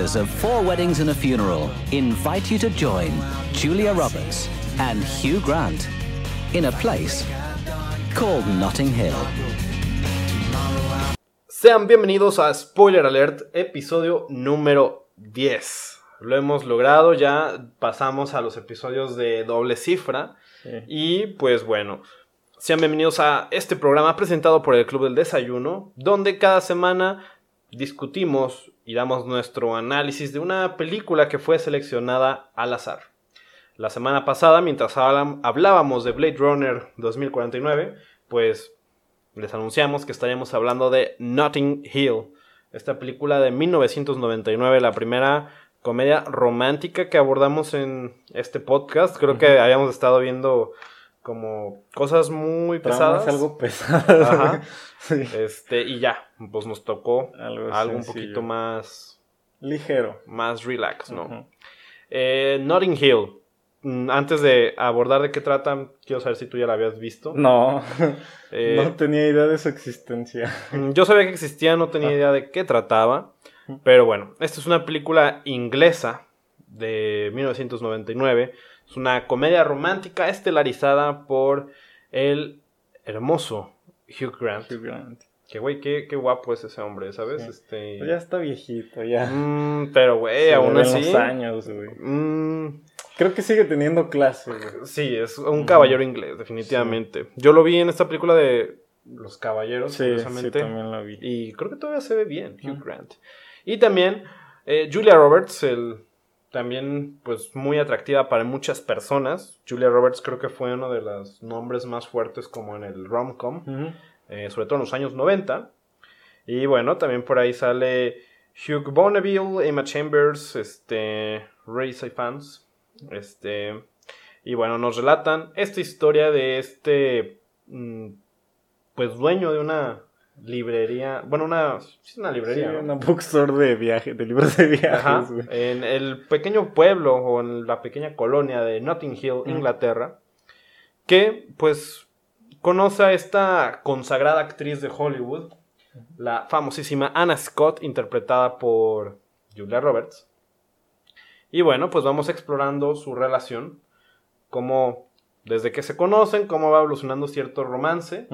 of Four Weddings and a Funeral invite you to join Julia Roberts and Hugh Grant in a place called Notting Hill. Sean bienvenidos a Spoiler Alert, episodio número 10. Lo hemos logrado, ya pasamos a los episodios de doble cifra. Y pues bueno, sean bienvenidos a este programa presentado por el Club del Desayuno, donde cada semana discutimos y damos nuestro análisis de una película que fue seleccionada al azar. La semana pasada, mientras hablábamos de Blade Runner 2049, pues les anunciamos que estaríamos hablando de Notting Hill, esta película de 1999, la primera comedia romántica que abordamos en este podcast. Creo que habíamos estado viendo como cosas muy pesadas. algo pesadas. Ajá. Este, y ya, pues nos tocó algo, un poquito más ligero. Más relax, ¿no? Eh, Notting Hill. Mm, antes de abordar de qué tratan, quiero saber si tú ya la habías visto. No, eh, no tenía idea de su existencia. Mm, yo sabía que existía, no tenía idea de qué trataba. Pero bueno, esta es una película inglesa de 1999. Es una comedia romántica estelarizada por el hermoso Hugh Grant. Hugh Grant. Que güey, qué, qué, guapo es ese hombre, ¿sabes? Este... Pues ya está viejito, ya. Mm, pero güey, aún así. años, güey. Mm. Creo que sigue teniendo clase, güey. Sí, es un caballero inglés, definitivamente. Yo lo vi en esta película de Los Caballeros, sí, Sí, también la vi. Y creo que todavía se ve bien, Hugh Grant. Y también eh, Julia Roberts, el, también pues muy atractiva para muchas personas. Julia Roberts creo que fue uno de los nombres más fuertes como en el rom-com, eh, sobre todo en los años 90. Y bueno, también por ahí sale Hugh Bonneville, Emma Chambers, este, Ray Fans. Este, y bueno, nos relatan esta historia de este, mm, pues dueño de una librería, bueno, una, una librería. una bookstore de viaje, de libros de viajes. en el pequeño pueblo o en la pequeña colonia de Notting Hill, Inglaterra, que pues conoce a esta consagrada actriz de Hollywood, la famosísima Anna Scott, interpretada por Julia Roberts. Y bueno, pues vamos explorando su relación, cómo desde que se conocen, cómo va evolucionando cierto romance.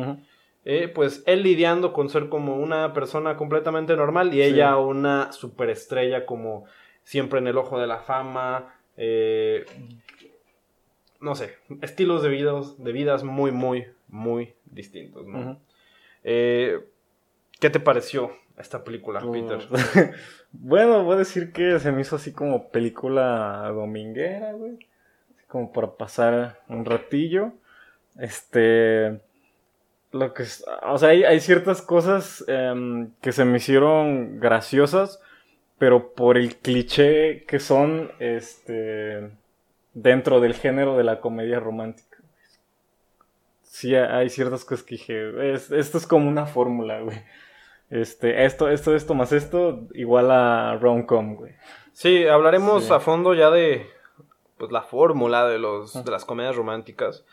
Eh, pues él lidiando con ser como una persona completamente normal y ella una superestrella como siempre en el ojo de la fama, eh, no sé, estilos de vidas, de vidas muy, muy, muy distintos, eh, ¿Qué te pareció esta película, Peter? bueno, voy a decir que se me hizo así como película dominguera, güey. Como para pasar un ratillo. Este lo que o sea, hay, ciertas cosas em, que se me hicieron graciosas, pero por el cliché que son este dentro del género de la comedia romántica. Sí, hay ciertas cosas que dije, esto es como una fórmula, güey. Este, esto, esto, esto más esto, igual a rom-com, güey. Sí, hablaremos a fondo ya de pues, la fórmula de, los, de las comedias románticas.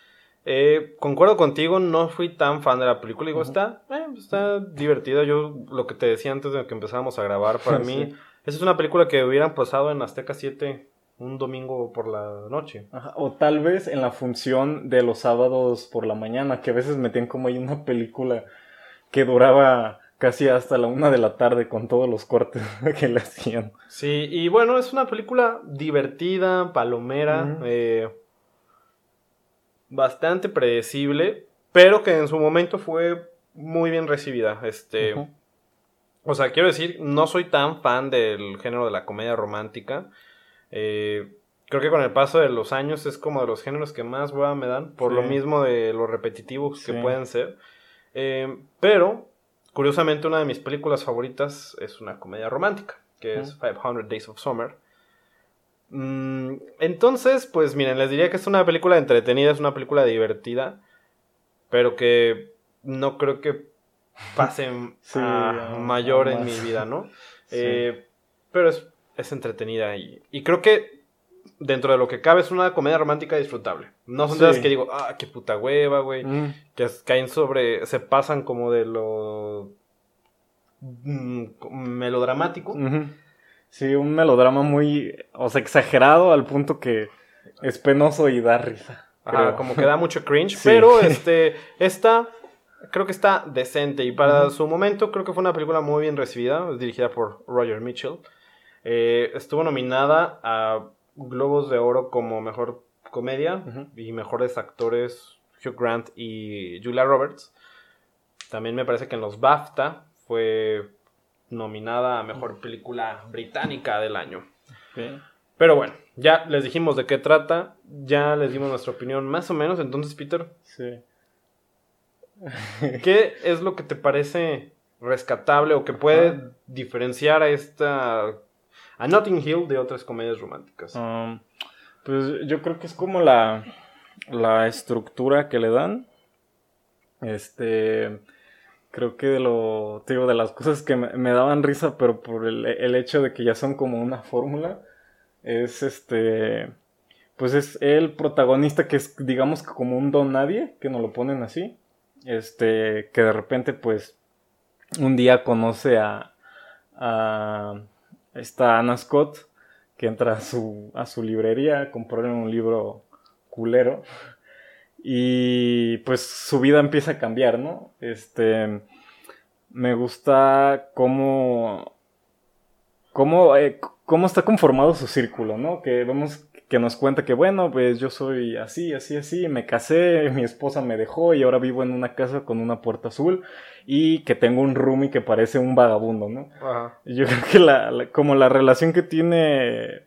Eh, concuerdo contigo, no fui tan fan de la película. Digo, está, eh, está divertida. Yo lo que te decía antes de que empezáramos a grabar, para mí, esa es una película que hubieran pasado en Azteca 7 un domingo por la noche. o tal vez en la función de los sábados por la mañana, que a veces metían como ahí una película que duraba casi hasta la una de la tarde con todos los cortes que le hacían. Sí, y bueno, es una película divertida, palomera, eh, bastante predecible, pero que en su momento fue muy bien recibida. Este, o sea, quiero decir, no soy tan fan del género de la comedia romántica. Eh, creo que con el paso de los años es como de los géneros que más hueva me dan, por lo mismo de lo repetitivos que pueden ser. Eh, pero, curiosamente, una de mis películas favoritas es una comedia romántica, que es 500 Days of Summer. Mm, entonces, pues miren, les diría que es una película entretenida, es una película divertida, pero que no creo que pase a mayor en mi vida, ¿no? Eh, pero es, entretenida y, y creo que dentro de lo que cabe es una comedia romántica disfrutable. No son de las que digo, ah, qué puta hueva, güey. Mm. Que caen sobre, se pasan como de lo mm, melodramático. Sí, un melodrama muy, o sea, exagerado al punto que es penoso y da risa. Ajá, como que da mucho cringe, pero este, esta creo que está decente y para su momento creo que fue una película muy bien recibida, es dirigida por Roger Mitchell. Eh, estuvo nominada a Globos de Oro como mejor comedia y mejores actores Hugh Grant y Julia Roberts. También me parece que en los BAFTA fue nominada a mejor película británica del año. Pero bueno, ya les dijimos de qué trata, ya les dimos nuestra opinión más o menos, entonces Peter. Sí. ¿Qué es lo que te parece rescatable o que puede diferenciar a esta a Notting Hill de otras comedias románticas? Um, pues yo creo que es como la la estructura que le dan. Este creo que de lo digo de las cosas que me, daban risa, pero por el, el hecho de que ya son como una fórmula es este pues es el protagonista que es digamos que como un don nadie que nos lo ponen así este que de repente pues un día conoce a a esta Anna Scott que entra a su a su librería a comprarle un libro culero y pues su vida empieza a cambiar no este me gusta cómo cómo, eh, cómo está conformado su círculo, ¿no? Que vemos que nos cuenta que, bueno, pues yo soy así, así, así, me casé, mi esposa me dejó y ahora vivo en una casa con una puerta azul y que tengo un roomie que parece un vagabundo, ¿no? Ajá. Yo creo que la, como la relación que tiene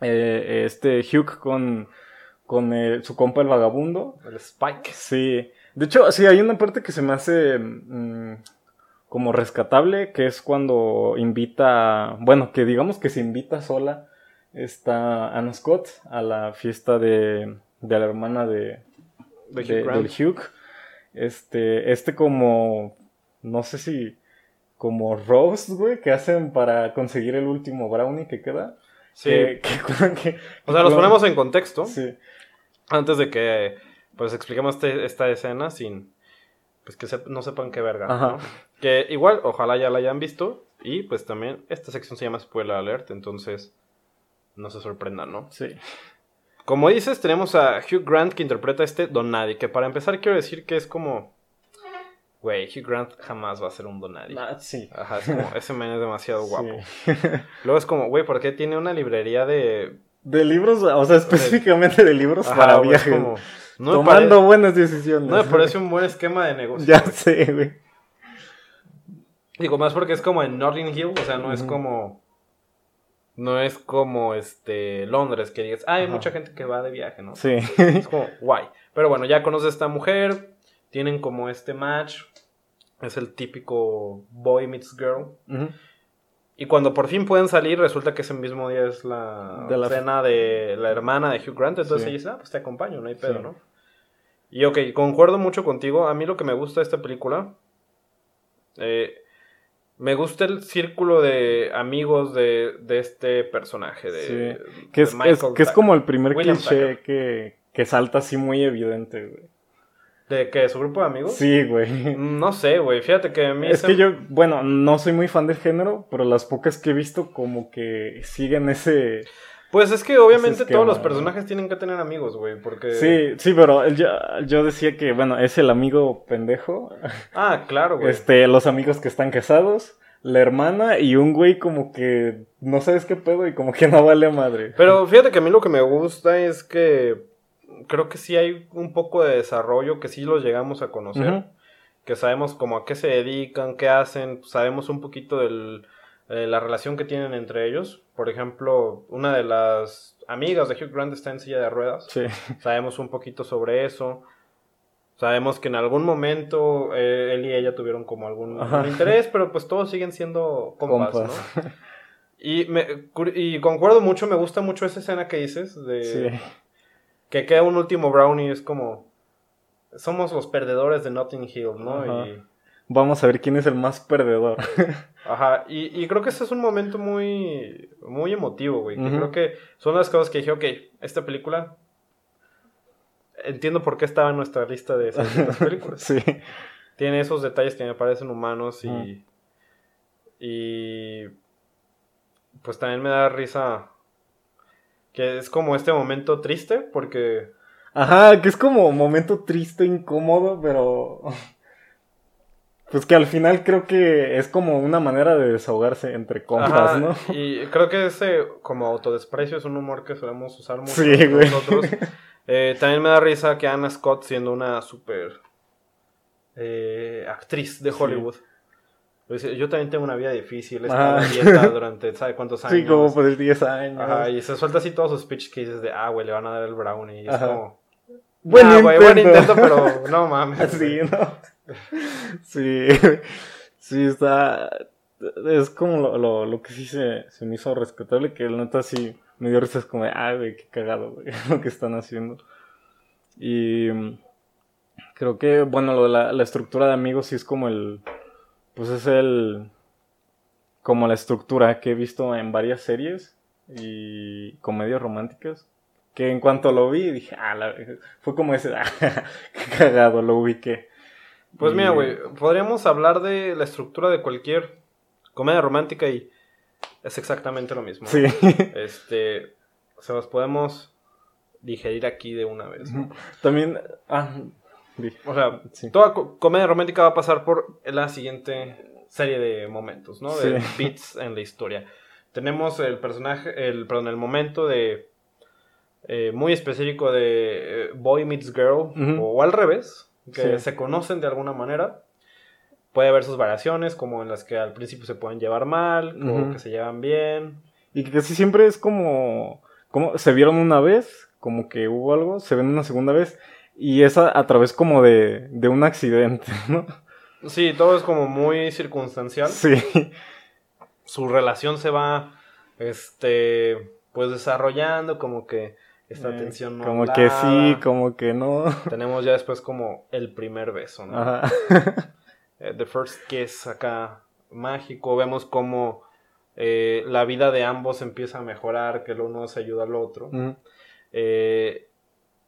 eh, este Hugh con, con eh, su compa el vagabundo. El Spike. Sí. De hecho, sí, hay una parte que se me hace... Mm, como rescatable, que es cuando invita, bueno, que digamos que se invita sola esta Anna Scott a la fiesta de, de la hermana de, de, del Hugh. Este, este como, no sé si, como Rose, güey, que hacen para conseguir el último brownie que queda. Sí. o sea, los ponemos en contexto. Sí. Antes de que, pues, expliquemos este, esta escena sin pues que no sepan qué verga. Que igual, ojalá ya la hayan visto. Y pues también esta sección se llama Spoiler Alert, entonces no se sorprendan, ¿no? Sí. Como dices, tenemos a Hugh Grant que interpreta a este Donadi, que para empezar quiero decir que es como... Güey, Hugh Grant jamás va a ser un Donadi. Ah, sí. Ajá, es como, ese man es demasiado guapo. Luego es como, güey, ¿por qué tiene una librería de... De libros, o sea, específicamente de, libros para viajes. Como, tomando buenas decisiones. No me parece un buen esquema de negocio. Ya sé, güey. Digo, más porque es como en Notting Hill, o sea, no es como. No es como este Londres, que digas, ah, hay mucha gente que va de viaje, ¿no? Sí. Es como guay. Pero bueno, ya conoce a esta mujer, tienen como este match. Es el típico boy meets girl. Y cuando por fin pueden salir, resulta que ese mismo día es la, cena de la hermana de Hugh Grant. Entonces ella dice, ah, pues te acompaño, no hay pedo, ¿no? Y ok, concuerdo mucho contigo. A mí lo que me gusta de esta película. Eh, me gusta el círculo de amigos de, este personaje. De, que, es, que es como el primer cliché que, que, salta así muy evidente, güey. ¿De qué? ¿Su grupo de amigos? Sí, güey. No sé, güey. Fíjate que a mí. Es que yo, bueno, no soy muy fan del género, pero las pocas que he visto, como que siguen ese. Pues es que obviamente todos los personajes tienen que tener amigos, güey, porque... Sí, sí, pero yo, yo, decía que, bueno, es el amigo pendejo. Ah, claro, güey. Este, los amigos que están casados, la hermana y un güey como que no sabes qué pedo y como que no vale madre. Pero fíjate que a mí lo que me gusta es que creo que sí hay un poco de desarrollo, que sí los llegamos a conocer, que sabemos como a qué se dedican, qué hacen, sabemos un poquito de la relación que tienen entre ellos. Por ejemplo, una de las amigas de Hugh Grant está en silla de ruedas. Sí. Sabemos un poquito sobre eso. Sabemos que en algún momento eh, él y ella tuvieron como algún, interés, pero pues todos siguen siendo compas, ¿no? Y, me, y concuerdo mucho, me gusta mucho esa escena que dices de que queda un último brownie, es como somos los perdedores de Notting Hill, ¿no? Y vamos a ver quién es el más perdedor. Ajá, y, creo que ese es un momento muy, muy emotivo, güey. Creo que son las cosas que dije, ok, esta película, entiendo por qué estaba en nuestra lista de esas películas. sí. Tiene esos detalles que me parecen humanos y... Y pues también me da risa que es como este momento triste porque... Ajá, que es como momento triste, incómodo, pero... Pues que al final creo que es como una manera de desahogarse entre compas, ¿no? Y creo que ese como autodesprecio es un humor que solemos usar mucho sí, nosotros. Eh, también me da risa que Anna Scott siendo una súper eh, actriz de Hollywood. Yo también tengo una vida difícil, he estado dieta durante, ¿sabe cuántos años? Sí, como por 10 años. Ajá, y se suelta así todos sus speech que dices de, ah, güey, le van a dar el brownie. Y es como... Buen, intento. buen intento, pero no mames. Sí, no. Sí, sí, está. Es como lo, lo, lo que sí se, se, me hizo respetable, que el neta sí me dio risas como ay, güey, qué cagado, güey, lo que están haciendo. Y creo que, bueno, lo de la, la estructura de amigos sí es como el. Pues es el. Como la estructura que he visto en varias series y comedias románticas. Que en cuanto lo vi, dije, ah, la... fue como ese, ah, qué cagado, lo ubiqué. Pues mira, güey, podríamos hablar de la estructura de cualquier comedia romántica y es exactamente lo mismo. Sí. Este, se los podemos digerir aquí de una vez. ¿no? También, ah, o sea, sí. toda comedia romántica va a pasar por la siguiente serie de momentos, ¿no? De Sí. beats en la historia. Tenemos el personaje, el, perdón, el momento de eh, muy específico de eh, boy meets girl o, al revés, que Sí. se conocen de alguna manera. Puede haber sus variaciones, como en las que al principio se pueden llevar mal, o Ujú. que se llevan bien. Y que casi siempre es como, como se vieron una vez, como que hubo algo, se ven una segunda vez, y es a, a través como de, de un accidente, ¿no? Sí, todo es como muy circunstancial. Sí, Su relación se va, este, pues desarrollando, como que esta Eh, tensión no como que sí, como que no. Tenemos ya después como el primer beso, ¿no? Ajá. Eh, the First Kiss acá mágico. Vemos como eh, la vida de ambos empieza a mejorar, que el uno se ayuda al otro. Eh,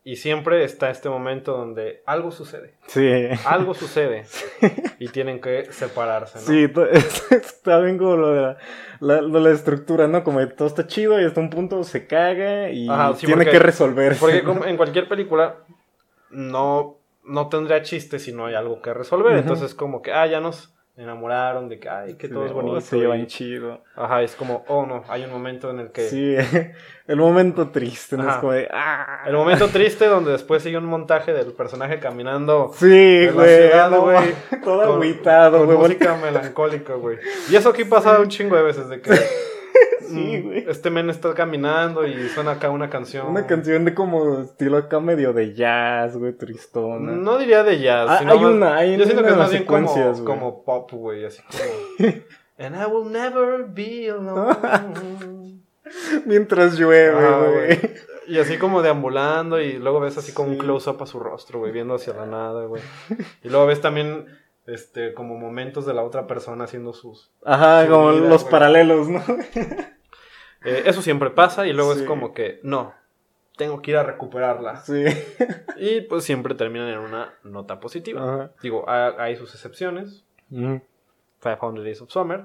y siempre está este momento donde algo sucede. Sí. Algo sucede. Y tienen que separarse, ¿no? Sí, está bien como lo de la, la- la estructura, ¿no? Como todo está chido y hasta un punto se caga y Ajá, sí, tiene porque- que resolverse. Porque ¿no? como en cualquier película no, no tendría chiste si no hay algo que resolver. Ujú. Entonces como que, ah, ya nos enamoraron de que, ay, que Sí, todo es "Oh, bonito. se y- llevan chido. Ajá, es como, oh no, hay un momento en el que... Sí, el momento triste, ¿no? Es como de, ah. El momento triste donde después sigue un montaje del personaje caminando Sí, güey, ciudad, no, güey, todo agüitado, güey. música melancólica, güey. Y eso aquí pasa un chingo de veces, de que Sí, mm, güey. este men está caminando y suena acá una canción. Una canción de como estilo acá medio de jazz, güey, tristona. No diría de jazz. Ah, sino hay más- una, hay Yo siento una que es más bien como, como pop, güey, así como... And I will never be alone. Mientras llueve, Ajá, güey. Y así como deambulando y luego ves así como un close-up a su rostro, güey, viendo hacia la nada, güey. Y luego ves también, este, como momentos de la otra persona haciendo sus... Ajá, Su como vida, los güey. paralelos, ¿no? Eh, eso siempre pasa y luego Sí. es como que, no, tengo que ir a recuperarla. Sí. Y pues siempre terminan en una nota positiva. Ajá. Digo, ha- hay sus excepciones. Ujú. 500 Days of Summer.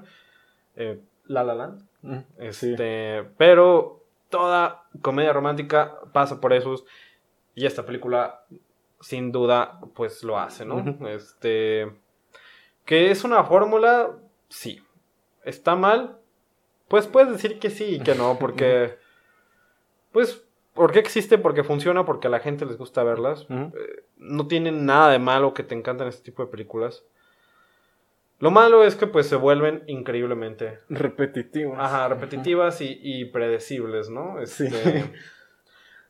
eh, La La Land. Sí. Este, Pero toda comedia romántica pasa por esos. Y esta película, sin duda, pues lo hace, ¿no? Este. Que es una fórmula, sí. ¿Está mal? Pues puedes decir que sí y que no, porque. Pues, porque existe? Porque funciona, porque a la gente les gusta verlas. Ujú. No tiene nada de malo que te encantan este tipo de películas. Lo malo es que pues se vuelven increíblemente Repetitivas. Ajá, repetitivas y, y predecibles, ¿no? Sí. Este,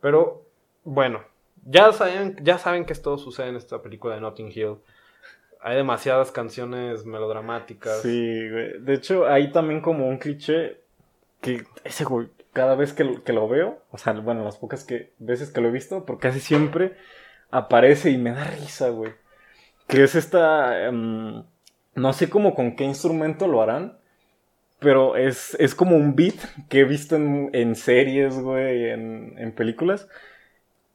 Pero, bueno, ya saben, ya saben que esto sucede en esta película de Notting Hill. Hay demasiadas canciones melodramáticas. Sí, güey. De hecho, hay también como un cliché que ese güey, cada vez que lo, que lo veo, o sea, bueno, las pocas que, veces que lo he visto, porque casi siempre aparece y me da risa, güey. Que es esta, em, no sé cómo con qué instrumento lo harán, pero es, es como un beat que he visto en, en series, güey, en, en películas,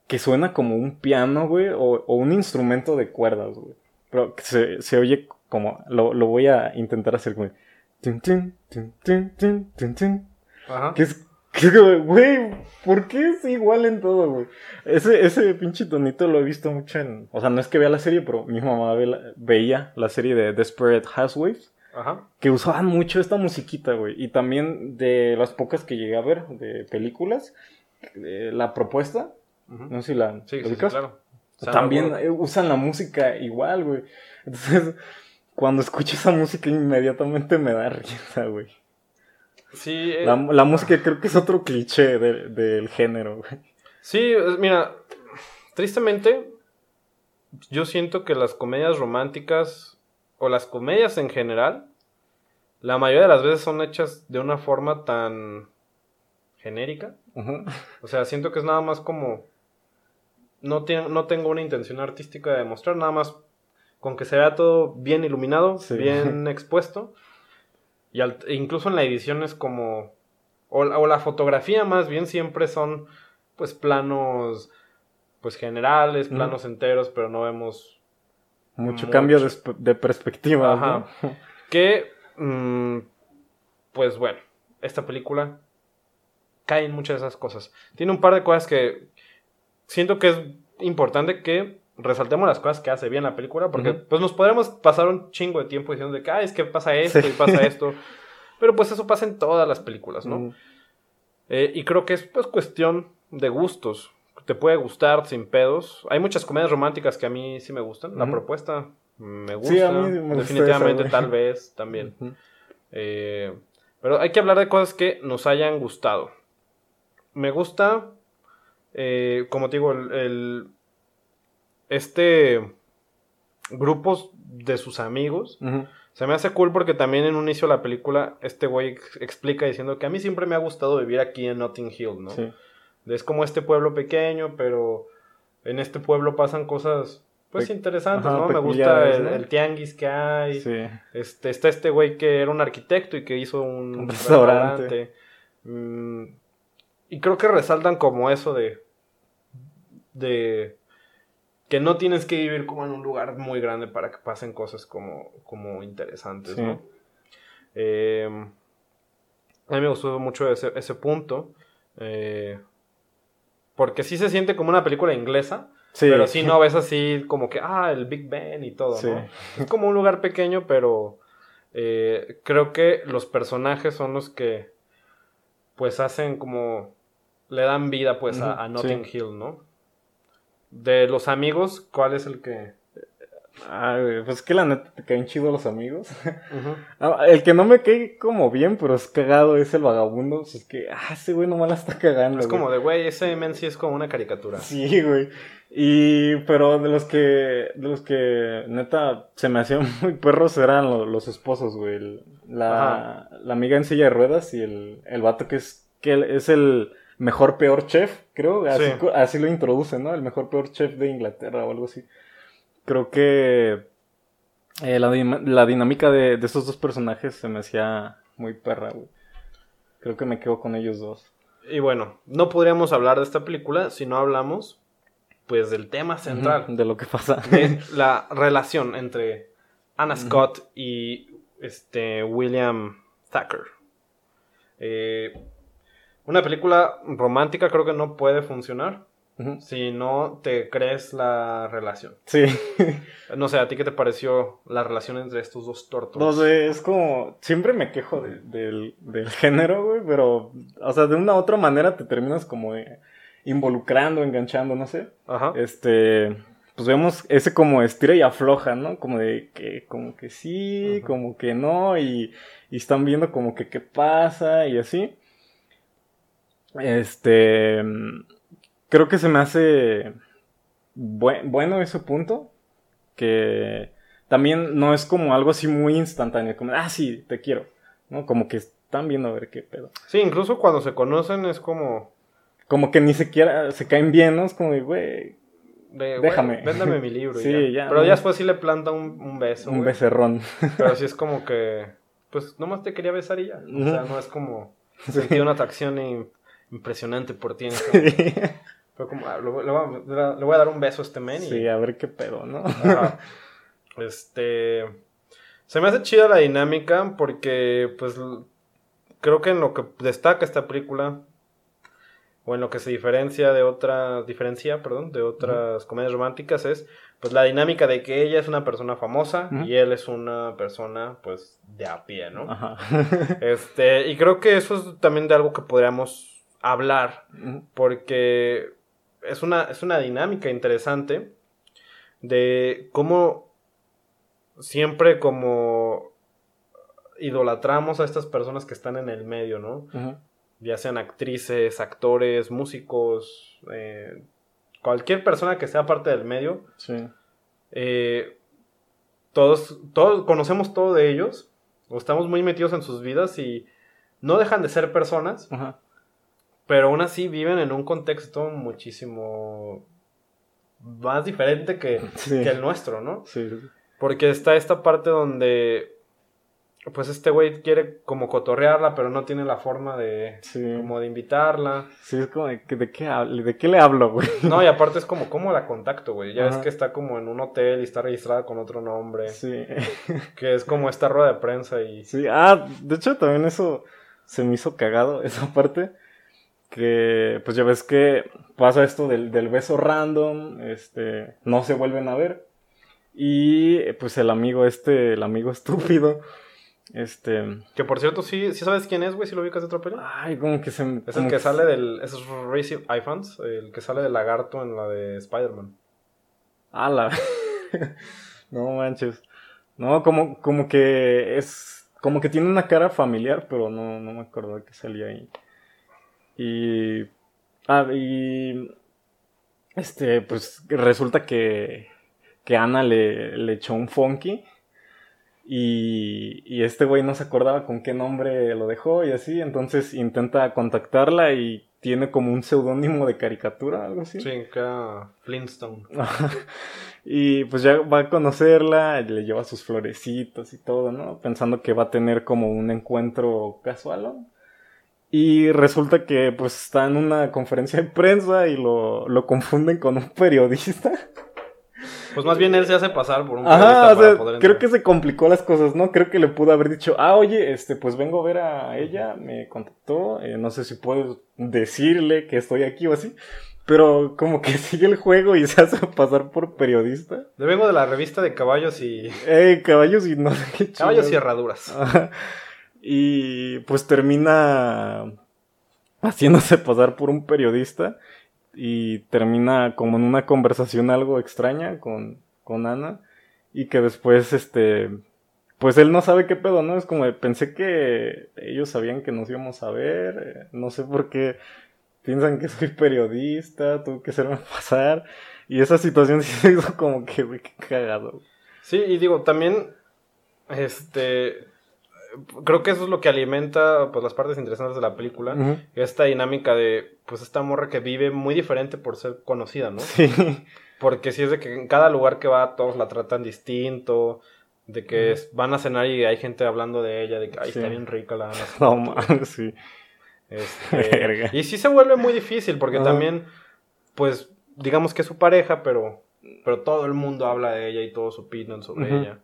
que suena como un piano, güey, o, o un instrumento de cuerdas, güey. Pero se, se oye como. Lo, lo voy a intentar hacer como. tin, tin, tin, tin, tin, tin, tin. Ajá. Que es, que es como, güey, ¿por qué es igual en todo, güey? Ese, ese pinche tonito lo he visto mucho en... O sea, no es que vea la serie, pero mi mamá ve la- veía la serie de Desperate Housewives. Ajá. que usaban mucho esta musiquita, güey. Y también de las pocas que llegué a ver de películas, eh, la propuesta, no sé si la Sí, claro. O sea, También eh, usan la música igual, güey. Entonces, cuando escucho esa música, inmediatamente me da risa, güey. Sí, eh, La, la música creo que es otro cliché de- del género, güey. Sí, mira, tristemente, yo siento que las comedias románticas o las comedias en general, la mayoría de las veces son hechas de una forma tan genérica. O sea, siento que es nada más como... No, tengo una intención artística de demostrar, nada más con que se vea todo bien iluminado, Sí. bien expuesto. Y al- e incluso en la edición es como... O, la- o la fotografía más bien siempre son pues planos pues generales, Mm. planos enteros, pero no vemos Mucho Mucho. cambio de, perspectiva, Ajá. ¿no? que mm, pues bueno, esta película cae en muchas de esas cosas. Tiene un par de cosas que siento que es importante que resaltemos las cosas que hace bien la película, porque Ujú. pues nos podremos pasar un chingo de tiempo diciendo de que, "Ay, es que pasa esto Sí. y pasa esto, pero pues eso pasa en todas las películas, ¿no? Mm. Eh, y creo que es pues cuestión de gustos. Te puede gustar sin pedos. Hay muchas comedias románticas que a mí sí me gustan. La Ujú. propuesta me gusta. Sí, a mí me gusta Definitivamente, esa, güey. tal vez también. Eh, pero hay que hablar de cosas que nos hayan gustado. Me gusta, eh, como te digo, el, el- este grupos de sus amigos. Se me hace cool porque también en un inicio de la película este güey ex- explica diciendo que a mí siempre me ha gustado vivir aquí en Notting Hill, ¿no? Sí. Es como este pueblo pequeño, pero en este pueblo pasan cosas pues Pe- interesantes, ajá, ¿no? Me gusta el, ¿no? el tianguis que hay. Sí. Este, está este güey que era un arquitecto y que hizo un, Un restaurante. restaurante. Mm, y creo que resaltan como eso de. De. que no tienes que vivir como en un lugar muy grande para que pasen cosas como, como interesantes, Sí. ¿no? Eh, a mí me gustó mucho ese, ese punto. eh, porque sí se siente como una película inglesa. Sí. Pero sí no ves así como que, ah, el Big Ben y todo, Sí. ¿no? Es como un lugar pequeño, pero eh, creo que los personajes son los que, pues, hacen como, le dan vida, pues, a, a Notting. Hill, ¿no? De los amigos, ¿cuál es el que...? Ah, güey, pues es que la neta te caen chido los amigos. Ah, el que no me cae como bien, pero es cagado, es el vagabundo. Pues es que, ah, ese güey nomás la está cagando. Es güey. como de, güey, ese men sí es como una caricatura. Sí, güey. Y, pero de los que, de los que, neta, se me hacían muy perros eran lo- los esposos, güey. El- La, la amiga en silla de ruedas y el, el vato que es, que es el mejor peor chef, creo. Así, Sí. co- así lo introducen, ¿no? El mejor peor chef de Inglaterra o algo así. Creo que eh, la, dinámica de, de esos dos personajes se me hacía muy perra, güey. Creo que me quedo con ellos dos. Y bueno, no podríamos hablar de esta película si no hablamos, pues, del tema central. De lo que pasa. de la relación entre Anna Scott y este William Thacker. Eh, una película romántica creo que no puede funcionar si no te crees la relación. Sí. No sé, ¿a ti qué te pareció la relación entre estos dos tortos? No sé, es como. Siempre me quejo de- del, del género, güey, pero. O sea, de una u otra manera te terminas como de involucrando, enganchando, no sé. Ajá. Este. Pues vemos ese como estira y afloja, ¿no? Como de que, como que sí, como que no, y, y están viendo como que qué pasa y así. Este. Creo que se me hace buen- bueno ese punto. Que también no es como algo así muy instantáneo, como, ah, sí, te quiero, ¿no? Como que están viendo a ver qué pedo. Sí, incluso cuando se conocen es como... Como que ni siquiera se caen bien, ¿no? Es como de, güey, de, Déjame. "Güey, véndame mi libro. y Sí, ya. ya, Pero no. ya después sí le planta un, un beso. un güey. becerrón. Pero sí es como que, pues nomás te quería besar y ya. O sea, no es como sentí una atracción im- impresionante por ti. Fue como, ah, le, voy- a, dar un beso a este men y... Sí, a ver qué pedo, ¿no? Ajá. Este... Se me hace chida la dinámica porque, pues, creo que en lo que destaca esta película, o en lo que se diferencia de otras, diferencia, perdón, de otras comedias románticas es, pues la dinámica de que ella es una persona famosa y él es una persona, pues, de a pie, ¿no? Ajá. Este, y creo que eso es también de algo que podríamos hablar, porque es una, es una dinámica interesante de cómo siempre como idolatramos a estas personas que están en el medio, ¿no? Ya sean actrices, actores, músicos, eh, cualquier persona que sea parte del medio, Sí. eh, todos, todos conocemos todo de ellos, o estamos muy metidos en sus vidas y no dejan de ser personas, Ajá. Pero aún así viven en un contexto muchísimo más diferente que, Sí. que el nuestro, ¿no? Sí. Porque está esta parte donde, pues este güey quiere como cotorrearla, pero no tiene la forma de, Sí. como de invitarla. Sí, es como de, que- ¿de qué, hablo? ¿de qué le hablo, güey? No, y aparte es como, ¿cómo la contacto, güey? Ya Ajá. que está como en un hotel y está registrada con otro nombre. Sí. Que es como esta rueda de prensa y... Sí, ah, de hecho también eso se me hizo cagado, esa parte. Que, pues ya ves que pasa esto del, del beso random, este, no se vuelven a ver. Y pues el amigo este, el amigo estúpido, este, Que por cierto, sí, sí sabes quién es, güey, si lo ubicas de otra peli. ay, como que se... Es el que sale del... Es Racy iPhones, el que sale del lagarto en la de Spider-Man. Ala. no manches. No, como, como que es. Como que tiene una cara familiar, pero no, no me acuerdo de que salía ahí. Y. Ah, y. Este, pues resulta que. Que Ana le, le echó un funky. Y, y este güey no se acordaba con qué nombre lo dejó y así. Entonces intenta contactarla y tiene como un seudónimo de caricatura, algo así. Sí, era Flintstone. y pues ya va a conocerla, le lleva sus florecitos y todo, ¿no? Pensando que va a tener como un encuentro casual, ¿no? Y resulta que pues está en una conferencia de prensa y lo, lo confunden con un periodista. Pues más bien él se hace pasar por un Ajá, periodista o para sea, poder creo que se complicó las cosas, ¿no? Creo que le pudo haber dicho, ah, oye, este, pues vengo a ver a ella, me contactó, eh, no sé si puedes decirle que estoy aquí o así, pero como que sigue el juego y se hace pasar por periodista. Yo vengo de la revista de caballos y... Eh, caballos y no sé qué Caballos y herraduras. Ajá. Y pues termina haciéndose pasar por un periodista y termina como en una conversación algo extraña con, con Ana y que después este pues él no sabe qué pedo, ¿no? Es como de, pensé que ellos sabían que nos íbamos a ver, eh, no sé por qué piensan que soy periodista, tuve que hacerme pasar y esa situación sí se hizo como que, güey, qué cagado. Sí, y digo, también, este, creo que eso es lo que alimenta, pues, las partes interesantes de la película. Esta dinámica de, pues, esta morra que vive muy diferente por ser conocida, ¿no? Sí. Porque si es de que en cada lugar que va todos la tratan distinto, de que es- van a cenar y hay gente hablando de ella, de que, ay, Sí. está bien rica la Ana. No mames, sí. Este, Verga. y sí se vuelve muy difícil porque también, pues, digamos que es su pareja, pero, pero todo el mundo habla de ella y todos opinan sobre ella.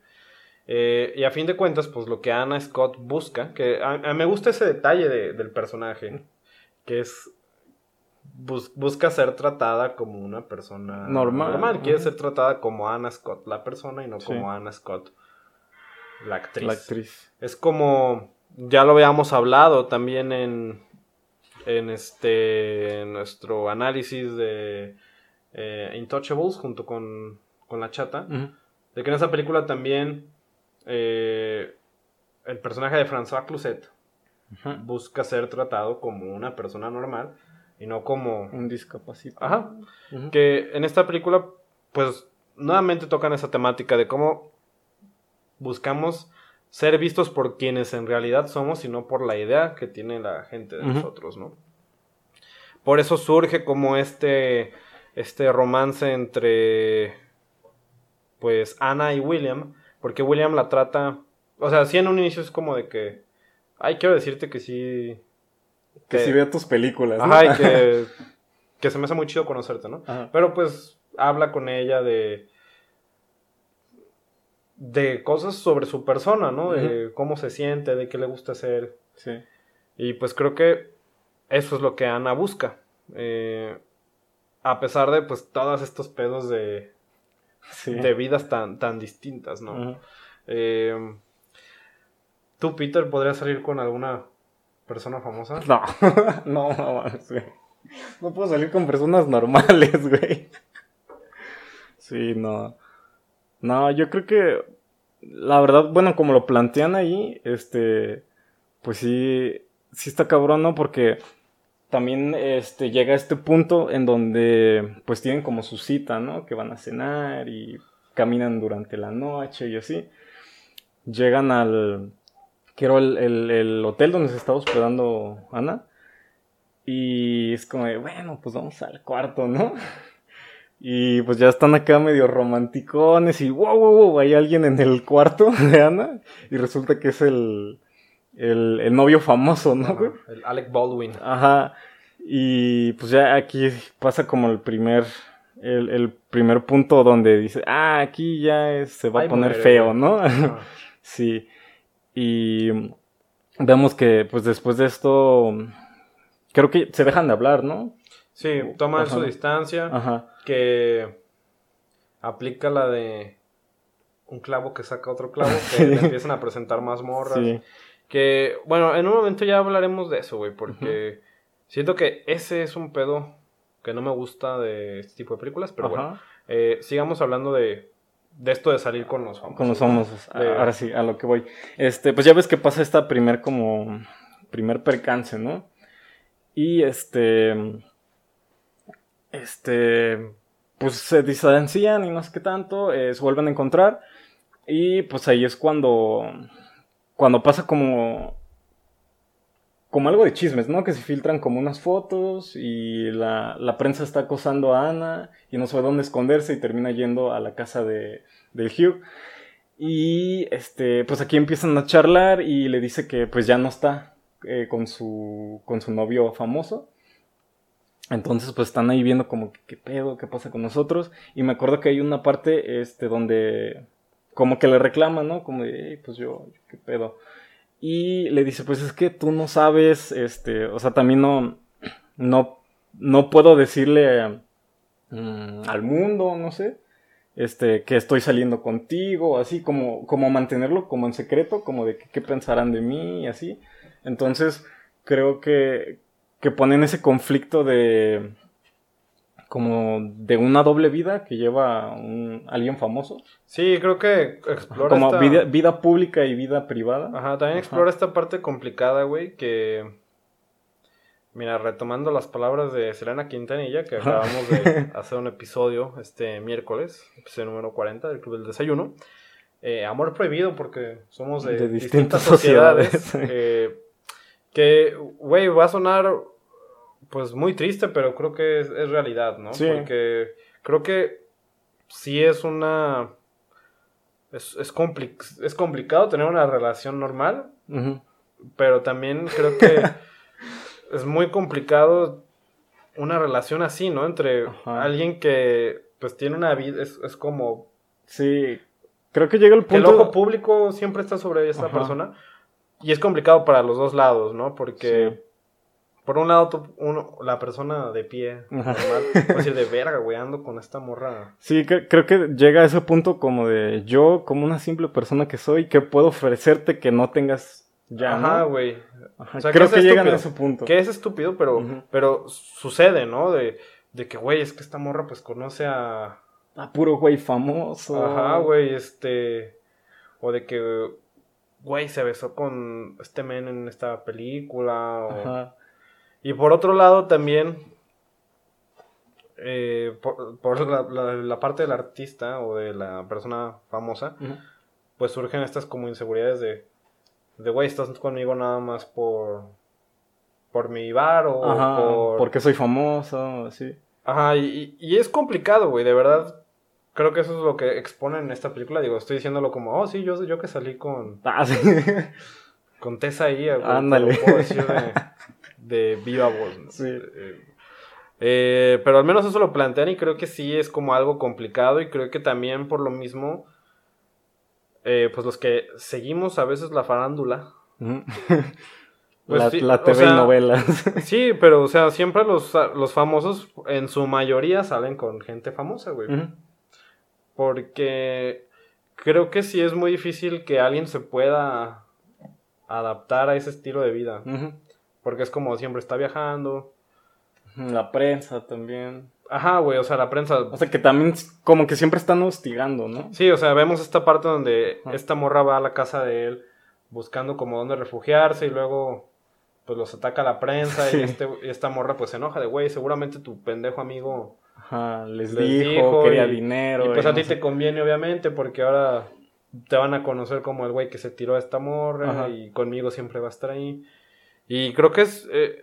Eh, y a fin de cuentas, pues lo que Anna Scott busca, que a, a- me gusta ese detalle de- del personaje, que es bus- busca ser tratada como una persona Normal. Quiere ser tratada como Anna Scott, la persona, y no Sí. como Anna Scott, la actriz. La actriz. Es como, ya lo habíamos hablado también en, en este, en nuestro análisis de eh, Intouchables junto con, con la chata, de que en esa película también eh, el personaje de François Cluzet Ajá. busca ser tratado como una persona normal y no como... Un discapacitado. Ajá. Que en esta película, pues, nuevamente tocan esa temática de cómo buscamos ser vistos por quienes en realidad somos y no por la idea que tiene la gente de nosotros, ¿no? Por eso surge como este, este romance entre, pues, Ana y William, porque William la trata, o sea, sí en un inicio es como de que, ay, quiero decirte que sí... Que si vea tus películas. ¿no? Ajá, y que, que se me hace muy chido conocerte, ¿no? Ajá. Pero pues habla con ella de. de cosas sobre su persona, ¿no? De cómo se siente, de qué le gusta hacer. Sí. Y pues creo que eso es lo que Ana busca. Eh, a pesar de pues todos estos pedos de, de vidas tan, tan distintas, ¿no? Eh, ¿Tú, Peter, podrías salir con alguna persona famosa? No, no, no, no puedo salir con personas normales, güey. Sí, no. No, yo creo que la verdad, bueno, como lo plantean ahí, este, pues sí, sí está cabrón, ¿no? Porque también este, llega a este punto en donde pues tienen como su cita, ¿no? Que van a cenar y caminan durante la noche y así. Llegan al, quiero el, el, hotel donde se estaba hospedando Ana. Y es como de, bueno, pues vamos al cuarto, ¿no? Y pues ya están acá medio romanticones y wow, wow, wow, hay alguien en el cuarto de Ana y resulta que es el, el, el novio famoso, ¿no? el Alec Baldwin. Ajá. Y pues ya aquí pasa como el primer, el, el primer punto donde dice, ah, aquí ya se va a poner feo, ¿no? sí. Y vemos que pues después de esto, creo que se dejan de hablar, ¿no? Sí, toman su distancia. Ajá. Que aplica la de un clavo que saca otro clavo, que empiezan a presentar más morras. Sí. Que, bueno, en un momento ya hablaremos de eso, güey, porque siento que ese es un pedo que no me gusta de este tipo de películas, pero bueno, eh, sigamos hablando de, de esto de salir con los famosos. Con los famosos, ahora sí, a lo que voy. Este, pues ya ves que pasa esta primer como, primer percance, ¿no? Y este este, pues se distancian y no sé qué tanto, eh, se vuelven a encontrar y pues ahí es cuando, cuando pasa como, como algo de chismes, ¿no? Que se filtran como unas fotos y la, la prensa está acosando a Ana y no sabe dónde esconderse y termina yendo a la casa de, del Hugh. Y este, pues aquí empiezan a charlar y le dice que pues ya no está eh, con, su, con su novio famoso entonces, pues están ahí viendo como, ¿qué pedo? ¿Qué pasa con nosotros? Y me acuerdo que hay una parte, este, donde como que le reclama, ¿no? Como de, pues yo, ¿qué pedo? Y le dice, pues es que tú no sabes, este, o sea, también no, no, no puedo decirle mm, al mundo, no sé, este, que estoy saliendo contigo, así como, como mantenerlo como en secreto, como de qué pensarán de mí, y así. Entonces, creo que, que ponen ese conflicto de como de una doble vida que lleva un, alguien famoso. Sí, creo que explora como vida, pública y vida privada. Ajá, también explora esta parte complicada, güey, que mira, retomando las palabras de Selena Quintanilla que acabamos de hacer un episodio este miércoles, episodio número 40 del Club del Desayuno. Eh, amor prohibido porque somos de, distintas, sociedades. Eh, que, güey, va a sonar pues muy triste, pero creo que es, realidad, ¿no? Sí. Porque creo que sí es una... Es, es, es complicado tener una relación normal, pero también creo que es muy complicado una relación así, ¿no? Entre alguien que pues tiene una vida, es, es como... Sí, creo que llega el punto... El ojo público siempre está sobre esta persona y es complicado para los dos lados, ¿no? Porque por un lado, uno, la persona de pie, normal, decir de verga, güey, ando con esta morra. Sí, creo que llega a ese punto como de yo, como una simple persona que soy, que puedo ofrecerte que no tengas ya. Ajá, güey. O sea, creo que, llegan a ese punto. Que es estúpido, pero, pero sucede, ¿no? De, de que, güey, es que esta morra pues conoce a. A puro güey famoso. Ajá, güey, este. O de que, güey, se besó con este men en esta película. O, Ajá y por otro lado también, eh, por, la, parte del artista o de la persona famosa, pues surgen estas como inseguridades de, de, güey, estás conmigo nada más por, por mi bar o por... Porque soy famoso, así. Ajá, y, y es complicado, güey, de verdad. Creo que eso es lo que exponen en esta película. Digo, estoy diciéndolo como, oh, sí, yo, yo que salí con... Ah, sí. Con Tessa ahí, güey. Ándale. Puedo decir de viva voz. Eh, eh, pero al menos eso lo plantean y creo que sí es como algo complicado y creo que también por lo mismo, eh, pues los que seguimos a veces la farándula, Pues la, sí, la o TV novelas. Sí, pero, o sea, siempre los, los famosos, en su mayoría, salen con gente famosa, güey. Porque creo que sí es muy difícil que alguien se pueda adaptar a ese estilo de vida. Porque es como siempre está viajando. La prensa también. Ajá, güey, o sea, la prensa. O sea que también como que siempre están hostigando, ¿no? Sí, o sea, vemos esta parte donde Ajá. esta morra va a la casa de él buscando como dónde refugiarse y luego pues los ataca la prensa Sí. y, este, y esta morra pues se enoja de, güey, seguramente tu pendejo amigo Ajá, les, les dijo, dijo quería y- dinero. Y pues a no ti sé te conviene, obviamente, porque ahora te van a conocer como el güey que se tiró a esta morra Ajá. y conmigo siempre va a estar ahí. Y creo que es, eh,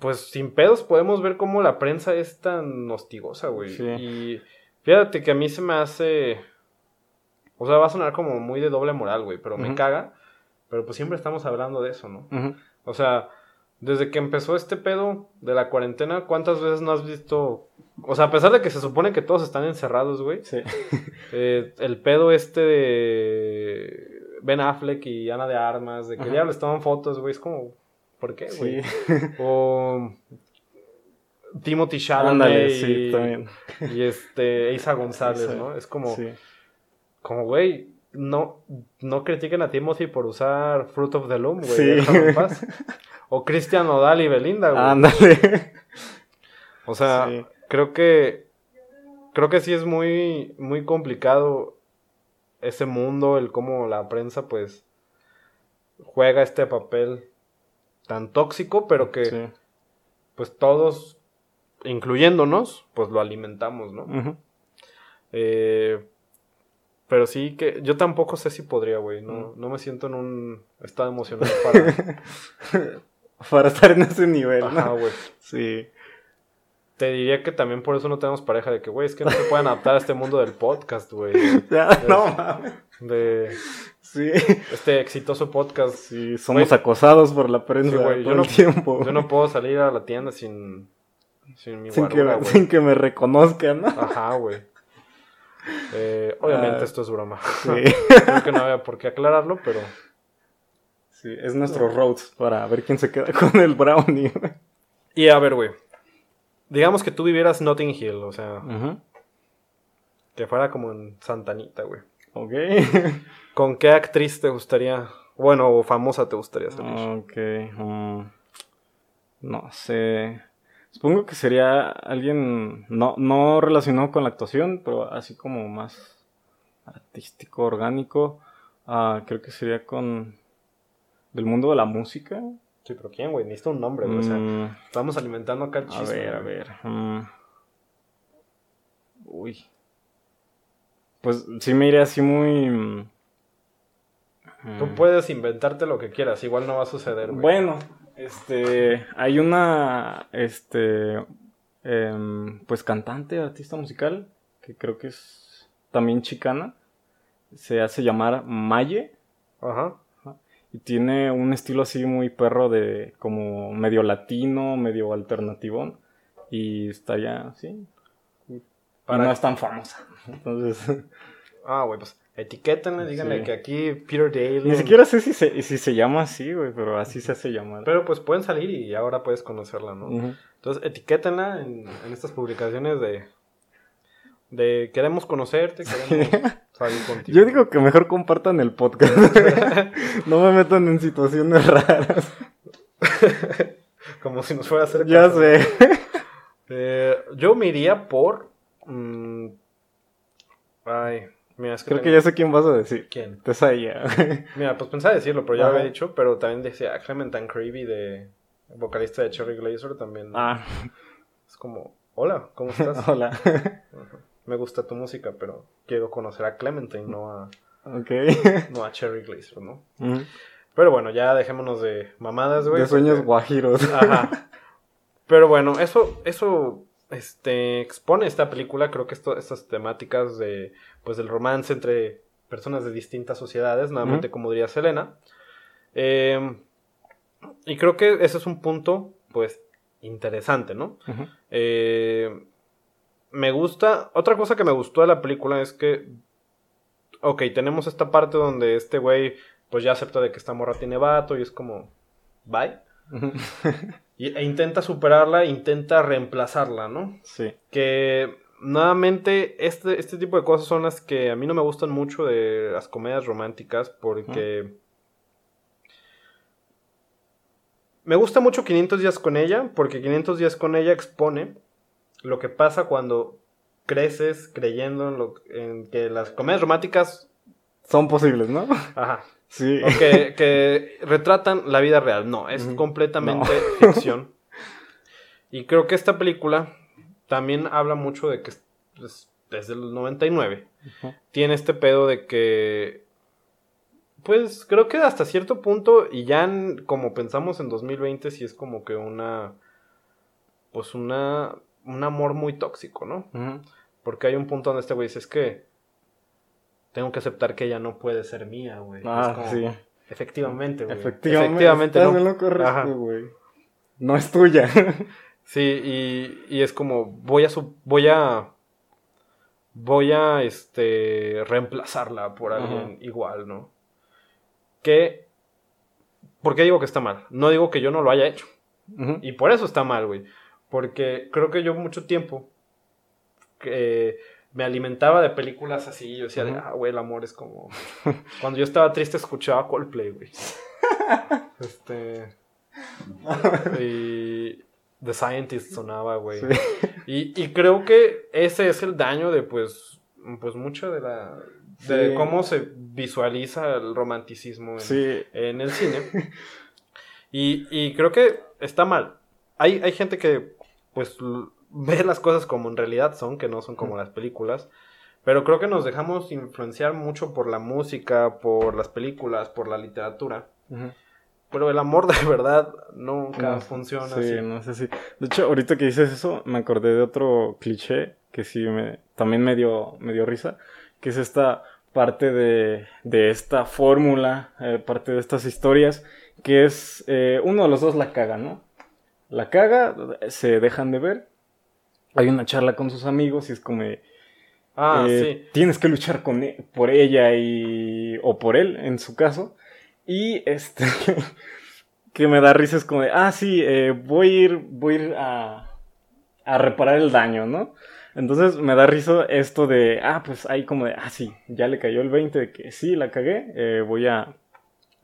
pues sin pedos podemos ver cómo la prensa es tan hostigosa, güey. Sí. Y fíjate que a mí se me hace, o sea, va a sonar como muy de doble moral, güey, pero me caga. Pero pues siempre estamos hablando de eso, ¿no? O sea, desde que empezó este pedo de la cuarentena, ¿cuántas veces no has visto? O sea, a pesar de que se supone que todos están encerrados, güey, Sí. eh, el pedo este de Ben Affleck y Ana de Armas, de que ya les toman fotos, güey, es como, ¿por qué, güey? Sí. O Timothy Chalamet y, sí, también. y este Isa González, Sí. ¿no? Es como, como, güey, no, no critiquen a Timothy por usar Fruit of the Loom, güey. Sí. déjalo en paz. O Cristian Nodal y Belinda, güey. Ándale. O sea, Sí. creo que creo que sí es muy muy complicado ese mundo, el cómo la prensa pues juega este papel tan tóxico, pero que Sí. pues todos incluyéndonos, pues lo alimentamos, ¿no? Eh, pero sí que yo tampoco sé si podría, güey, no, no me siento en un estado emocional para Para estar en ese nivel, ¿no? Güey. Sí. Te diría que también por eso no tenemos pareja de que, güey, es que no se pueden adaptar a este mundo del podcast, güey. Ya, no mames. De Sí. este exitoso podcast. Sí, somos acosados por la prensa Sí, todo yo no- el tiempo. Yo no puedo salir a la tienda sin, sin mi sin, que, guarura, sin que me reconozcan, ¿no? Ajá, güey. Eh, obviamente Ah. esto es broma. Sí. Creo que no había por qué aclararlo, pero... Sí, es nuestro roads para ver quién se queda con el brownie. Y a ver, güey. Digamos que tú vivieras Notting Hill, o sea, que fuera como en Santanita, güey. Ok. ¿Con qué actriz te gustaría, bueno, o famosa te gustaría salir? Ok. mm, no sé. Supongo que sería alguien no, no relacionado con la actuación, pero así como más artístico, orgánico. Ah, creo que sería con... Del mundo de la música. Sí, pero ¿quién, güey? Necesito un nombre, güey. O sea, Mm, estamos alimentando acá el a chisme. ver, a ver. mm. Uy. Pues sí me iré así muy... mm, Tú puedes inventarte lo que quieras, igual no va a suceder, güey. Bueno, este, hay una, este, em, pues cantante, artista musical, que creo que es también chicana, se hace llamar Maye, Ajá. Y tiene un estilo así muy perro de, como medio latino, medio alternativón, y estaría, sí, y Para- no es tan famosa, entonces, Ah, güey, pues etiquétenle, díganle Sí. que aquí Peter Daly. ni siquiera sé si se, si se llama así, güey, pero así se hace llamar. Pero pues pueden salir y ahora puedes conocerla, ¿no? Entonces, etiquétenla en, en estas publicaciones de. De queremos conocerte, queremos contigo. Yo digo que mejor compartan el podcast. no me metan en situaciones raras. Como si nos fuera a hacer Ya caso. sé. Eh, yo me iría por. mm, ay, mira, es que. Creo que ya sé quién vas a decir. ¿Quién? Tesaya. Mira, pues pensaba decirlo, pero ya lo Ajá. había dicho. Pero también decía Clementine Creevy, de vocalista de Cherry Glazer, también. ah, Es como, hola, ¿cómo estás? hola. Me gusta tu música, pero quiero conocer a Clementine, no a, ok. no a Cherry Glazer, ¿no? Pero bueno, ya dejémonos de mamadas, güey. de sueños porque- guajiros. Ajá. Pero bueno, eso, eso, este, expone esta película, creo que esto, estas temáticas de, pues, del romance entre personas de distintas sociedades, nuevamente, como diría Selena. Eh, y creo que ese es un punto, pues, interesante, ¿no? Ujú. Eh, me gusta. Otra cosa que me gustó de la película es que. Ok, tenemos esta parte donde este güey, pues ya acepta de que esta morra tiene vato y es como. bye. e intenta superarla, intenta reemplazarla, ¿no? Sí. Que nuevamente este, este tipo de cosas son las que a mí no me gustan mucho de las comedias románticas porque... Me gusta mucho 500 días con ella porque 500 días con ella expone lo que pasa cuando creces creyendo en, lo, en que las comedias románticas son posibles, ¿no? Ajá. Sí. O que, que retratan la vida real. No, es completamente ficción. Y creo que esta película también habla mucho de que desde el 99 tiene este pedo de que pues creo que hasta cierto punto y ya como pensamos en 2020 sí es como que una pues una un amor muy tóxico, ¿no? Porque hay un punto donde este güey dice es que tengo que aceptar que ella no puede ser mía, güey. Ah, sí. Efectivamente, güey. Efectivamente, no. lo correcto, güey. No es tuya. sí, y, y, es como, voy a, voy a, voy a, este, reemplazarla por alguien igual, ¿no? Que, ¿por qué digo que está mal? No digo que yo no lo haya hecho. Y por eso está mal, güey. Porque creo que yo mucho tiempo que me alimentaba de películas así. Yo decía, ah, güey, el amor es como. Cuando yo estaba triste escuchaba Coldplay, güey. este. y. The Scientist sonaba, güey. Y, y, creo que ese es el daño de, pues. Pues mucho de la. De cómo se visualiza el romanticismo en, en el cine. Y, y, creo que está mal. Hay, hay gente que, pues, ver las cosas como en realidad son, que no son como las películas. Pero creo que nos dejamos influenciar mucho por la música, por las películas, por la literatura. Pero el amor de verdad nunca funciona sí, no sé si. De hecho, ahorita que dices eso, me acordé de otro cliché que sí me, también me dio, me dio risa, que es esta parte de, de esta fórmula, eh, parte de estas historias, que es eh, uno de los dos la caga, ¿no? La caga, se dejan de ver, hay una charla con sus amigos y es como... ah, eh, sí. Tienes que luchar con e, por ella y... o por él, en su caso. Y este... que me da risa es como de, ah, sí, eh, voy a ir, voy a, ir a, a reparar el daño, ¿no? Entonces me da risa esto de, ah, pues ahí como de, ah, sí, ya le cayó el 20 de que sí, la cagué, eh, voy a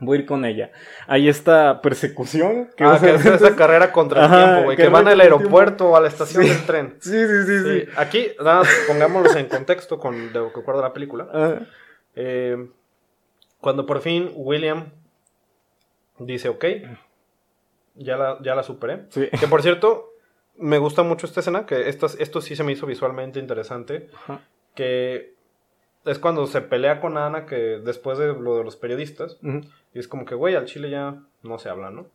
voy a ir con ella. Hay esta persecución. Que ah, que es esa carrera contra el tiempo, güey. Que van al aeropuerto o a la estación del tren. Sí, sí, sí, sí, Aquí, nada, pongámoslos en contexto con lo que recuerdo la película. Eh, cuando por fin William dice, ok, ya la, ya la superé. Que por cierto, me gusta mucho esta escena, que esto, esto sí se me hizo visualmente interesante. Que es cuando se pelea con Ana, que después de lo de los periodistas, y es como que, güey, al chile ya no se habla, ¿no?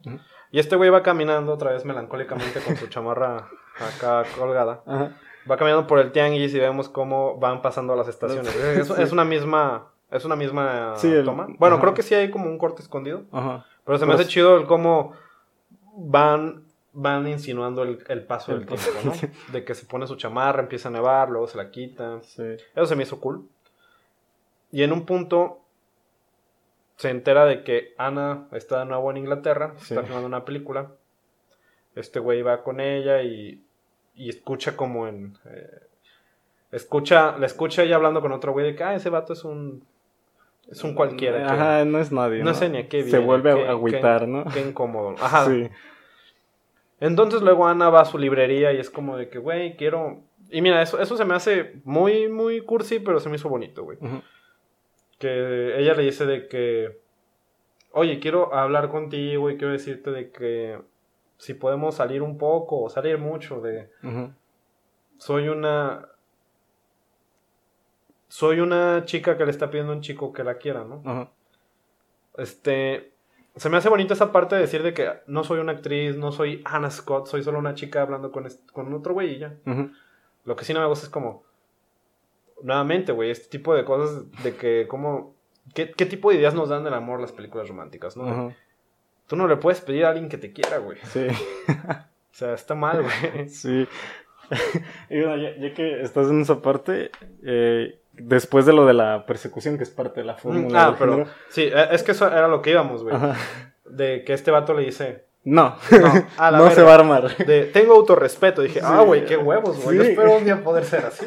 Y este güey va caminando otra vez melancólicamente con su chamarra acá colgada. Va caminando por el tianguis y vemos cómo van pasando las estaciones. es, una misma, es una misma toma. Bueno, creo que sí hay como un corte escondido. Pero se me hace chido el cómo van van insinuando el, paso del tiempo, ¿no? De que se pone su chamarra, empieza a nevar, luego se la quita. Eso se me hizo cool. Y en un punto se entera de que Ana está de nuevo en Inglaterra, está filmando una película. Este güey va con ella y, y escucha como en... Eh, escucha, le escucha ella hablando con otro güey de que, ah, ese vato es un... Es un cualquiera. Ajá, no es nadie. No, sé ni a qué viene. Se vuelve a agüitar, ¿no? Qué incómodo. Ajá. Sí. Entonces luego Ana va a su librería y es como de que, güey, quiero... Y mira, eso, eso se me hace muy, muy cursi, pero se me hizo bonito, güey que ella le dice de que, oye, quiero hablar contigo y quiero decirte de que si podemos salir un poco o salir mucho de... Soy una... Soy una chica que le está pidiendo a un chico que la quiera, ¿no? Este... Se me hace bonito esa parte de decir de que no soy una actriz, no soy Hannah Scott, soy solo una chica hablando con, con otro güey y ya. Lo que sí no me gusta es como nuevamente, güey, este tipo de cosas de que, como, ¿qué, tipo de ideas nos dan del amor las películas románticas, no? Tú no le puedes pedir a alguien que te quiera, güey. Sí. o sea, está mal, güey. Sí. y bueno, ya, que estás en esa parte, eh, después de lo de la persecución, que es parte de la fórmula. Ah, pero sí, e, es que eso era lo que íbamos, güey. de que este vato le dice, No, No, a la no se va a armar. de, tengo autorrespeto. Dije, ah, güey, qué huevos, güey. Yo espero un día poder ser así.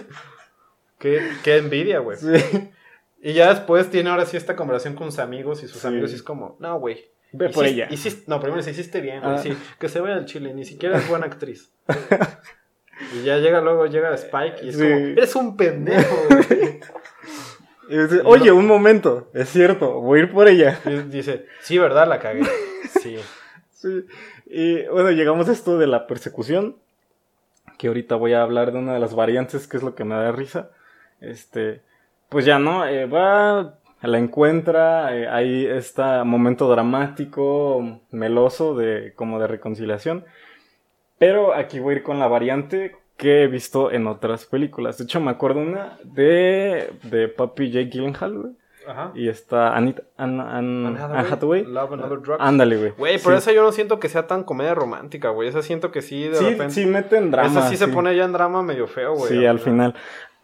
Qué, qué envidia, güey. Sí. Y ya después tiene ahora sí esta conversación con sus amigos y sus Sí. amigos y es como, no, güey. Ve por ella. hiciste- no, primero dice, hiciste bien, güey. Ah. Sí, que se vaya al chile, ni siquiera es buena actriz. y ya llega luego, llega Spike y es Sí. como, eres un pendejo, güey. Y dice, Oye, un momento, es cierto, voy a ir por ella. Y dice, sí, ¿verdad? La cagué. Sí. Sí. Y bueno, llegamos a esto de la persecución. Que ahorita voy a hablar de una de las variantes, que es lo que me da risa. Este, pues ya no, Eh, va, la encuentra, eh, hay este momento dramático, meloso, de como de reconciliación. Pero aquí voy a ir con la variante que he visto en otras películas. De hecho, me acuerdo una de, de Papi Jake Gyllenhaal, güey. Ajá. Y está Anita, Ann- Ann- Anne Anne Hathaway. Love and Other Drugs. Ándale, güey. Güey, pero Sí. esa yo no siento que sea tan comedia romántica, güey. Esa siento que sí, de sí, repente. sí meten drama. esa sí, se pone ya en drama medio feo, güey. Sí, al final.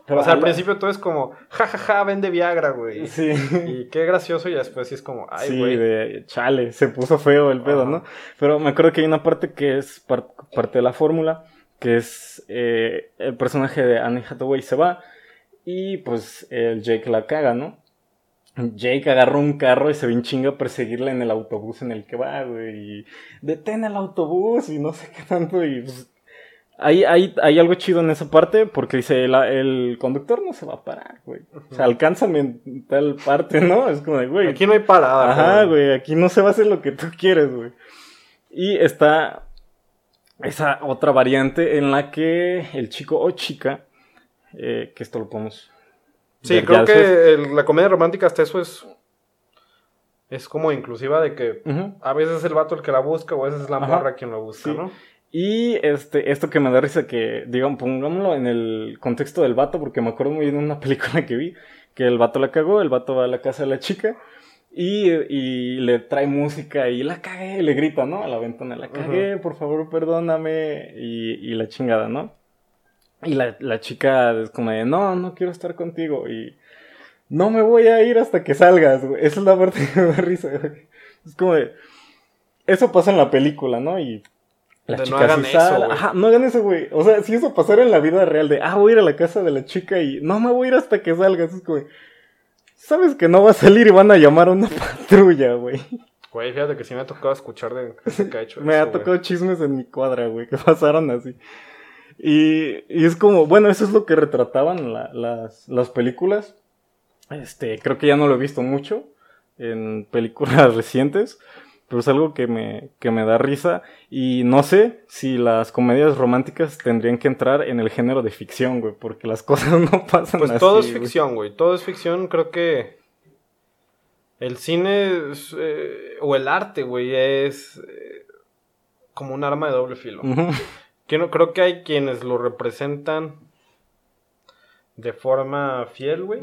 O sea, al principio todo es como, jajaja, vende Viagra, güey. Sí. Y qué gracioso, y después sí es como, ay, sí, güey. de chale, se puso feo el pedo, Ajá. ¿no? Pero me acuerdo que hay una parte que es par- parte de la fórmula, que es eh, el personaje de Anne Hathaway se va y pues el Jake la caga, ¿no? Jake agarra un carro y se ve chinga a perseguirla en el autobús en el que va, güey, y detén el autobús y no sé qué tanto, y pues hay, hay, hay algo chido en esa parte porque dice, el, el conductor no se va a parar, güey. O sea, alcánzame en tal parte, ¿no? Es como de, güey. Aquí no hay parada, Ajá, güey, aquí no se va a hacer lo que tú quieres, güey. Y está esa otra variante en la que el chico o chica, eh, que esto lo podemos... Sí, creo que el- la comedia romántica hasta eso es. Es como inclusiva de que a veces es el vato el que la busca o a veces es la Ajá. morra quien lo busca, Sí. ¿no? Y este, esto que me da risa que, digamos, pongámoslo en el contexto del vato, porque me acuerdo muy bien de una película que vi, que el vato la cagó, el vato va a la casa de la chica y, y le trae música y la cagué, le grita, ¿no? A la ventana, la cagué, por favor, perdóname, y, y la chingada, ¿no? Y la, la chica es como de, no, no quiero estar contigo, y no me voy a ir hasta que salgas, güey. Esa es la parte que me da risa, güey. Es como de, eso pasa en la película, ¿no? Y la De no hagan eso, güey. Ajá, no hagan eso, güey. O sea, si eso pasara en la vida real de, ah, voy a ir a la casa de la chica y no me voy a ir hasta que salgas, es como, sabes que no va a salir y van a llamar a una patrulla, güey. Güey, fíjate que sí me ha tocado escuchar de gente que ha hecho Me eso, ha güey. tocado chismes en mi cuadra, güey, que pasaron así. Y, y es como, bueno, eso es lo que retrataban la- las, las películas. Este, creo que ya no lo he visto mucho en películas recientes, pero es algo que me, que me da risa. Y no sé si las comedias románticas tendrían que entrar en el género de ficción, güey, porque las cosas no pasan Pues así. todo es ficción, güey. Todo es ficción. Creo que el cine es, eh, o el arte, güey, es eh, como un arma de doble filo. Que no- creo que hay quienes lo representan de forma fiel, güey.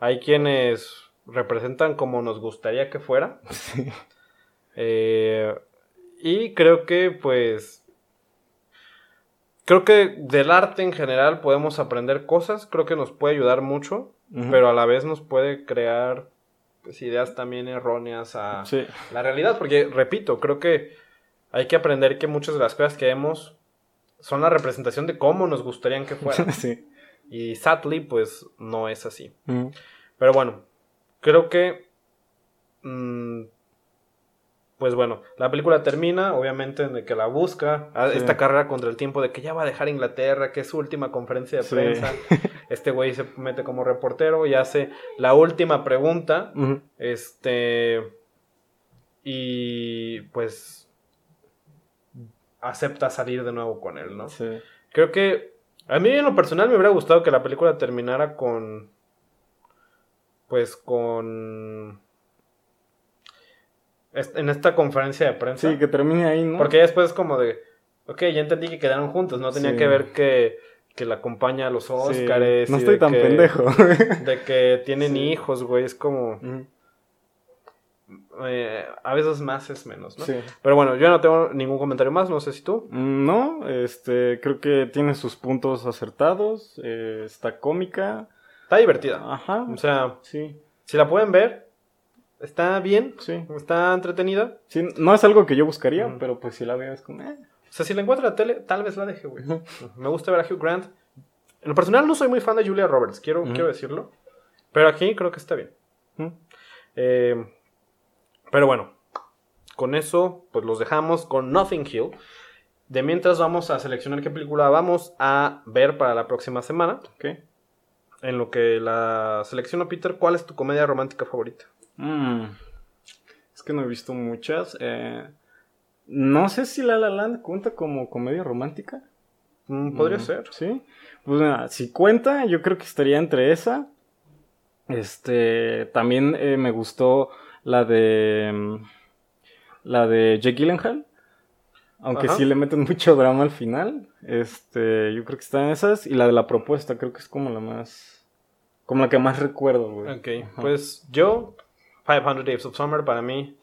Hay quienes representan como nos gustaría que fuera. Sí. Eh, y creo que, pues. Creo que del arte en general podemos aprender cosas. Creo que nos puede ayudar mucho. Pero a la vez nos puede crear pues, ideas también erróneas a Sí. la realidad. Porque, repito, creo que hay que aprender que muchas de las cosas que vemos son la representación de cómo nos gustaría que fueran. sí. y sadly, pues no es así. Pero bueno, creo que. mm, pues bueno, la película termina, obviamente, en el que la busca. a- Sí. Esta carrera contra el tiempo de que ya va a dejar Inglaterra, que es su última conferencia de Sí. prensa. Este güey se mete como reportero y hace la última pregunta. Este. Y pues. Acepta salir de nuevo con él, ¿no? Sí. Creo que a mí en lo personal me hubiera gustado que la película terminara con pues con en esta conferencia de prensa. Sí, que termine ahí, ¿no? Porque ya después es como de ok, ya entendí que quedaron juntos, no tenía Sí. que ver que, que la acompaña a los Sí, Óscares. No estoy tan que- pendejo. De que tienen Sí. hijos, güey, es como eh, a veces más es menos, ¿no? Sí. Pero bueno, yo no tengo ningún comentario más, no sé si tú. Mm, No, este, creo que tiene sus puntos acertados, eh, está cómica, Está divertida. ajá, O sea, sí, si la pueden ver, está bien, Sí. está entretenida. Sí, no es algo que yo buscaría, Ujú. pero pues si la veo es como... eh. O sea, si la encuentro en la tele, tal vez la deje, güey. Me gusta ver a Hugh Grant. En lo personal no soy muy fan de Julia Roberts, quiero, quiero decirlo. Pero aquí creo que está bien. Eh, pero bueno, con eso pues los dejamos con Nothing Hill. De mientras vamos a seleccionar qué película vamos a ver para la próxima semana. Ok. En lo que la selecciono, Peter, ¿cuál es tu comedia romántica favorita? Mm. Es que no he visto muchas. eh, No sé si La La Land cuenta como comedia romántica. Mm, Podría Mm, ser. Sí. Pues nada, si cuenta, yo creo que estaría entre esa. Este, también eh, me gustó la de mm, la de Jake Gyllenhaal. Aunque Ajá. sí le meten mucho drama al final. Este, yo creo que está en esas. Y la de la propuesta, creo que es como la más. Como la que más recuerdo, güey. Ok, Ajá. pues yo, 500 Days of Summer, para mí,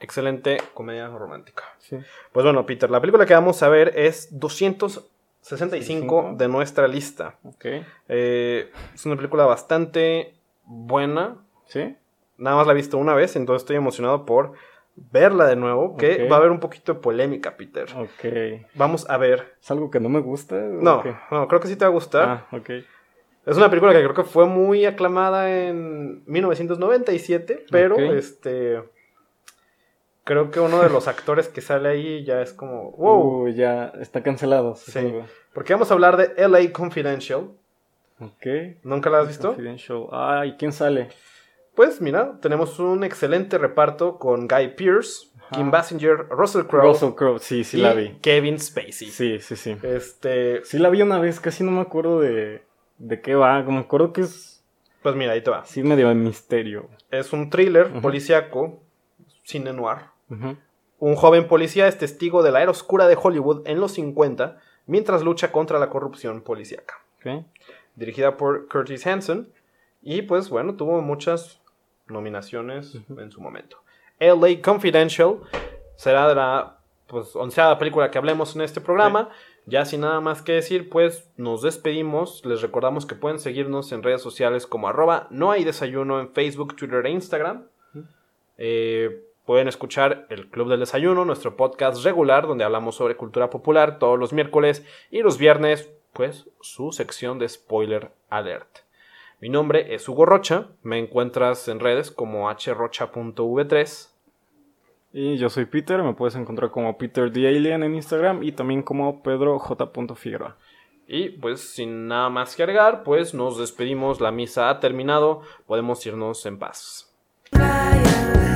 excelente comedia romántica. Sí. Pues bueno, Peter, la película que vamos a ver es 265 65. de nuestra lista. Ok. Eh, es una película bastante buena. ¿Sí? Nada más la he visto una vez, entonces estoy emocionado por verla de nuevo. Que va a haber un poquito de polémica, Peter. Ok. Vamos a ver. ¿Es algo que no me gusta? No, no, creo que sí te va a gustar. Ah, ok. Es una película que creo que fue muy aclamada en 1997, pero este creo que uno de los actores que sale ahí ya es como wow, Uh, ya está cancelado. Sí. porque vamos a hablar de LA Confidential. Ok. ¿Nunca la has visto? Confidential. Ay, ¿quién sale? Pues mira, tenemos un excelente reparto con Guy Pearce, Kim Basinger, Russell Crowe Russell Crowe, sí, sí y la vi. Kevin Spacey. Sí, sí, sí. Este, Sí la vi una vez, casi no me acuerdo de, de qué va. Me acuerdo que es pues mira, ahí te va. así medio de misterio. Es un thriller Ujú. policíaco, cine noir. Un joven policía es testigo de la era oscura de Hollywood en los 50 mientras lucha contra la corrupción policíaca. Dirigida por Curtis Hanson y pues bueno, tuvo muchas nominaciones en su momento. LA Confidential será de la pues onceada película que hablemos en este programa. Ya sin nada más que decir, pues nos despedimos. Les recordamos que pueden seguirnos en redes sociales como arroba no hay desayuno en Facebook, Twitter e Instagram. Eh, pueden escuchar el Club del Desayuno, nuestro podcast regular donde hablamos sobre cultura popular todos los miércoles y los viernes, pues su sección de spoiler alert. Mi nombre es Hugo Rocha, me encuentras en redes como hrocha.v3 y yo soy Peter, me puedes encontrar como Peter the en Instagram y también como Pedro J. Figueroa. Y pues sin nada más que agregar, pues nos despedimos, la misa ha terminado, podemos irnos en paz. Ryan.